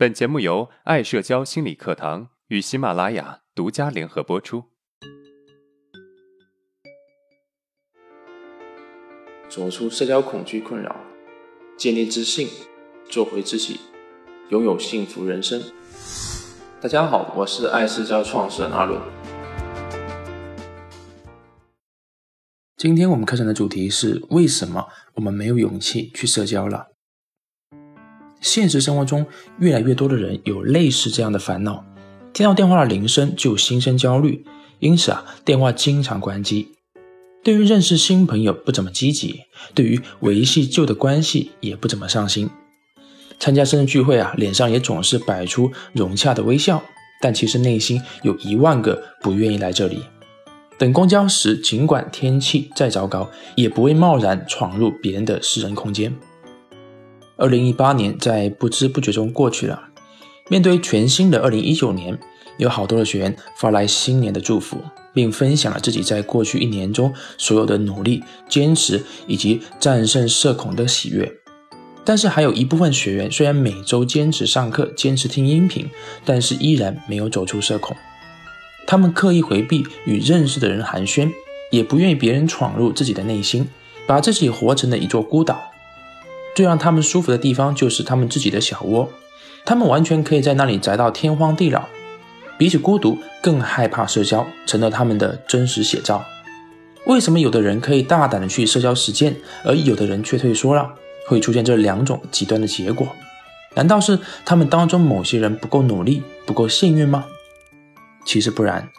本节目由爱社交心理课堂与喜马拉雅独家联合播出。走出社交恐惧困扰，建立自信，做回自己，拥有幸福人生。大家好，我是爱社交创始人阿伦。今天我们课程的主题是：为什么我们没有勇气去社交了？现实生活中，越来越多的人有类似这样的烦恼：听到电话的铃声就心生焦虑，因此啊，电话经常关机；对于认识新朋友不怎么积极，对于维系旧的关系也不怎么上心。参加生日聚会啊，脸上也总是摆出融洽的微笑，但其实内心有一万个不愿意来这里。等公交时，尽管天气再糟糕，也不会贸然闯入别人的私人空间。二零一八年在不知不觉中过去了，面对全新的二零一九年，有好多的学员发来新年的祝福，并分享了自己在过去一年中所有的努力、坚持以及战胜社恐的喜悦。但是，还有一部分学员虽然每周坚持上课、坚持听音频，但是依然没有走出社恐。他们刻意回避与认识的人寒暄，也不愿意别人闯入自己的内心，把自己活成了一座孤岛。最让他们舒服的地方就是他们自己的小窝，他们完全可以在那里宅到天荒地老。比起孤独，更害怕社交，成了他们的真实写照。为什么有的人可以大胆的去社交实践，而有的人却退缩了？会出现这两种极端的结果？难道是他们当中某些人不够努力，不够幸运吗？其实不然，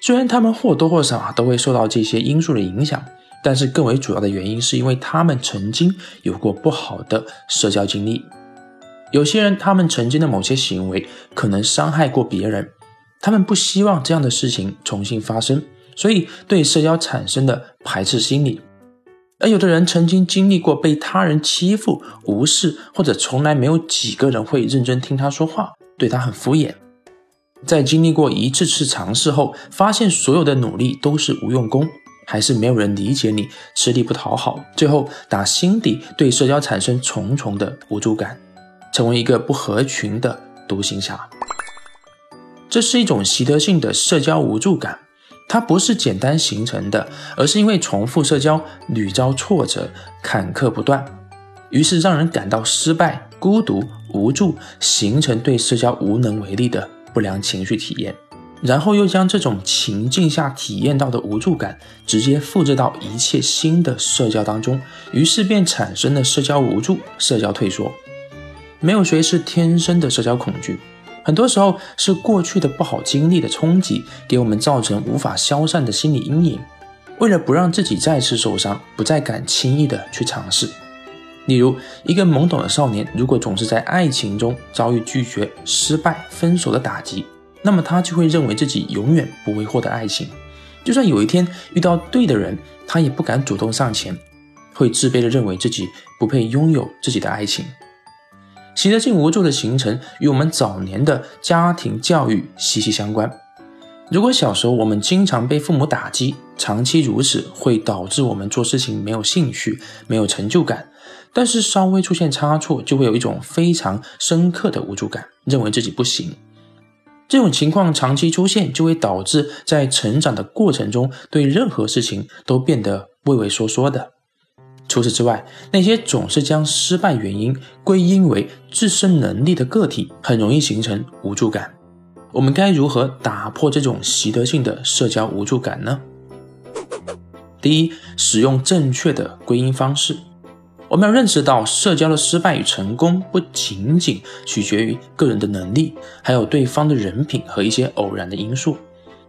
虽然他们或多或少啊都会受到这些因素的影响，但是更为主要的原因是因为他们曾经有过不好的社交经历。有些人他们曾经的某些行为可能伤害过别人，他们不希望这样的事情重新发生，所以对社交产生的排斥心理。而有的人曾经经历过被他人欺负、无视，或者从来没有几个人会认真听他说话，对他很敷衍。在经历过一次次尝试后，发现所有的努力都是无用功，还是没有人理解你，吃力不讨好，最后打心底对社交产生重重的无助感，成为一个不合群的独行侠。这是一种习得性的社交无助感，它不是简单形成的，而是因为重复社交屡遭挫折，坎坷不断，于是让人感到失败、孤独、无助，形成对社交无能为力的。不良情绪体验，然后又将这种情境下体验到的无助感直接复制到一切新的社交当中，于是便产生了社交无助、社交退缩。没有谁是天生的社交恐惧，很多时候是过去的不好经历的冲击，给我们造成无法消散的心理阴影。为了不让自己再次受伤，不再敢轻易的去尝试。例如，一个懵懂的少年，如果总是在爱情中遭遇拒绝、失败、分手的打击，那么他就会认为自己永远不会获得爱情。就算有一天遇到对的人，他也不敢主动上前，会自卑的认为自己不配拥有自己的爱情。习得性无助的形成与我们早年的家庭教育息息相关。如果小时候我们经常被父母打击，长期如此会导致我们做事情没有兴趣、没有成就感。但是稍微出现差错，就会有一种非常深刻的无助感，认为自己不行。这种情况长期出现，就会导致在成长的过程中，对任何事情都变得畏畏缩缩的。除此之外，那些总是将失败原因归因为自身能力的个体，很容易形成无助感。我们该如何打破这种习得性的社交无助感呢？第一，使用正确的归因方式。我们要认识到，社交的失败与成功不仅仅取决于个人的能力，还有对方的人品和一些偶然的因素。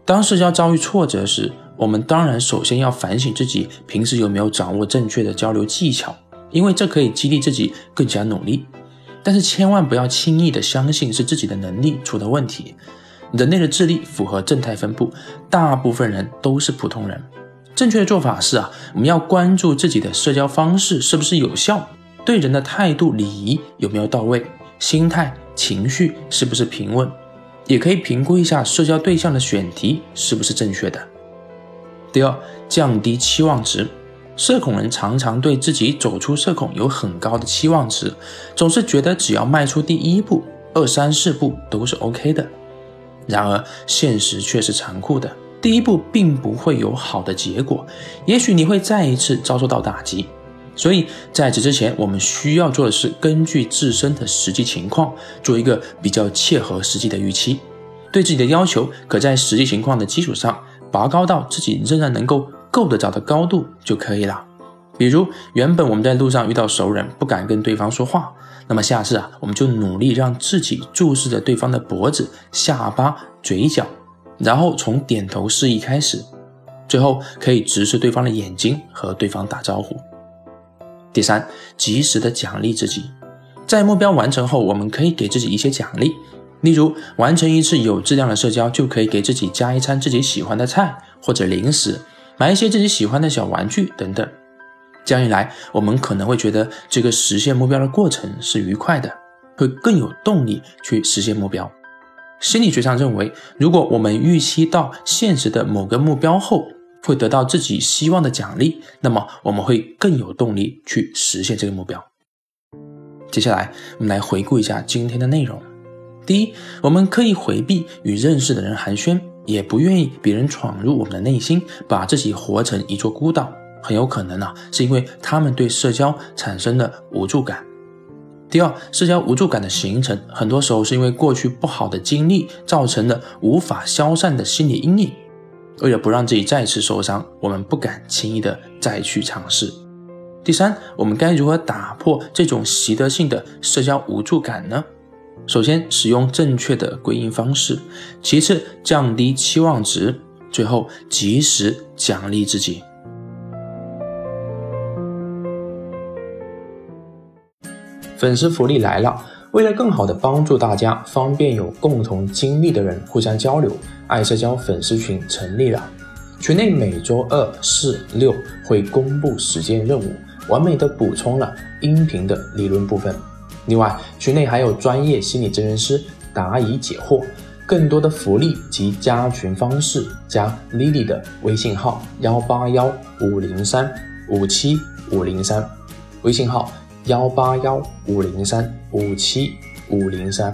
当社交遭遇挫折时，我们当然首先要反省自己平时有没有掌握正确的交流技巧，因为这可以激励自己更加努力。但是千万不要轻易的相信是自己的能力出了问题。人类的智力符合正态分布，大部分人都是普通人。正确的做法是啊，我们要关注自己的社交方式是不是有效，对人的态度礼仪有没有到位，心态情绪是不是平稳，也可以评估一下社交对象的选题是不是正确的。第二，降低期望值。社恐人常常对自己走出社恐有很高的期望值，总是觉得只要迈出第一步，二三四步都是 OK 的。然而，现实却是残酷的。第一步并不会有好的结果，也许你会再一次遭受到打击。所以在此之前，我们需要做的是根据自身的实际情况，做一个比较切合实际的预期，对自己的要求可在实际情况的基础上拔高到自己仍然能够够得着的高度就可以了。比如，原本我们在路上遇到熟人，不敢跟对方说话，那么下次啊，我们就努力让自己注视着对方的脖子、下巴、嘴角。然后从点头示意开始，最后可以直视对方的眼睛和对方打招呼。第三，及时的奖励自己，在目标完成后，我们可以给自己一些奖励，例如完成一次有质量的社交，就可以给自己加一餐自己喜欢的菜或者零食，买一些自己喜欢的小玩具等等。这样一来，我们可能会觉得这个实现目标的过程是愉快的，会更有动力去实现目标。心理学上认为，如果我们预期到现实的某个目标后，会得到自己希望的奖励，那么我们会更有动力去实现这个目标。接下来，我们来回顾一下今天的内容。第一，我们可以回避与认识的人寒暄，也不愿意别人闯入我们的内心，把自己活成一座孤岛。很有可能呢，是因为他们对社交产生了无助感。第二，社交无助感的形成，很多时候是因为过去不好的经历造成了无法消散的心理阴影。为了不让自己再次受伤，我们不敢轻易的再去尝试。第三，我们该如何打破这种习得性的社交无助感呢？首先，使用正确的归因方式；其次，降低期望值；最后，及时奖励自己。粉丝福利来了！为了更好的帮助大家，方便有共同经历的人互相交流，爱社交粉丝群成立了。群内每周二、四、六会公布实践任务，完美的补充了音频的理论部分。另外，群内还有专业心理咨询师答疑解惑。更多的福利及加群方式，加 Lily 的微信号：幺八幺五零三五七五零三，微信号。幺八幺五零三五七五零三。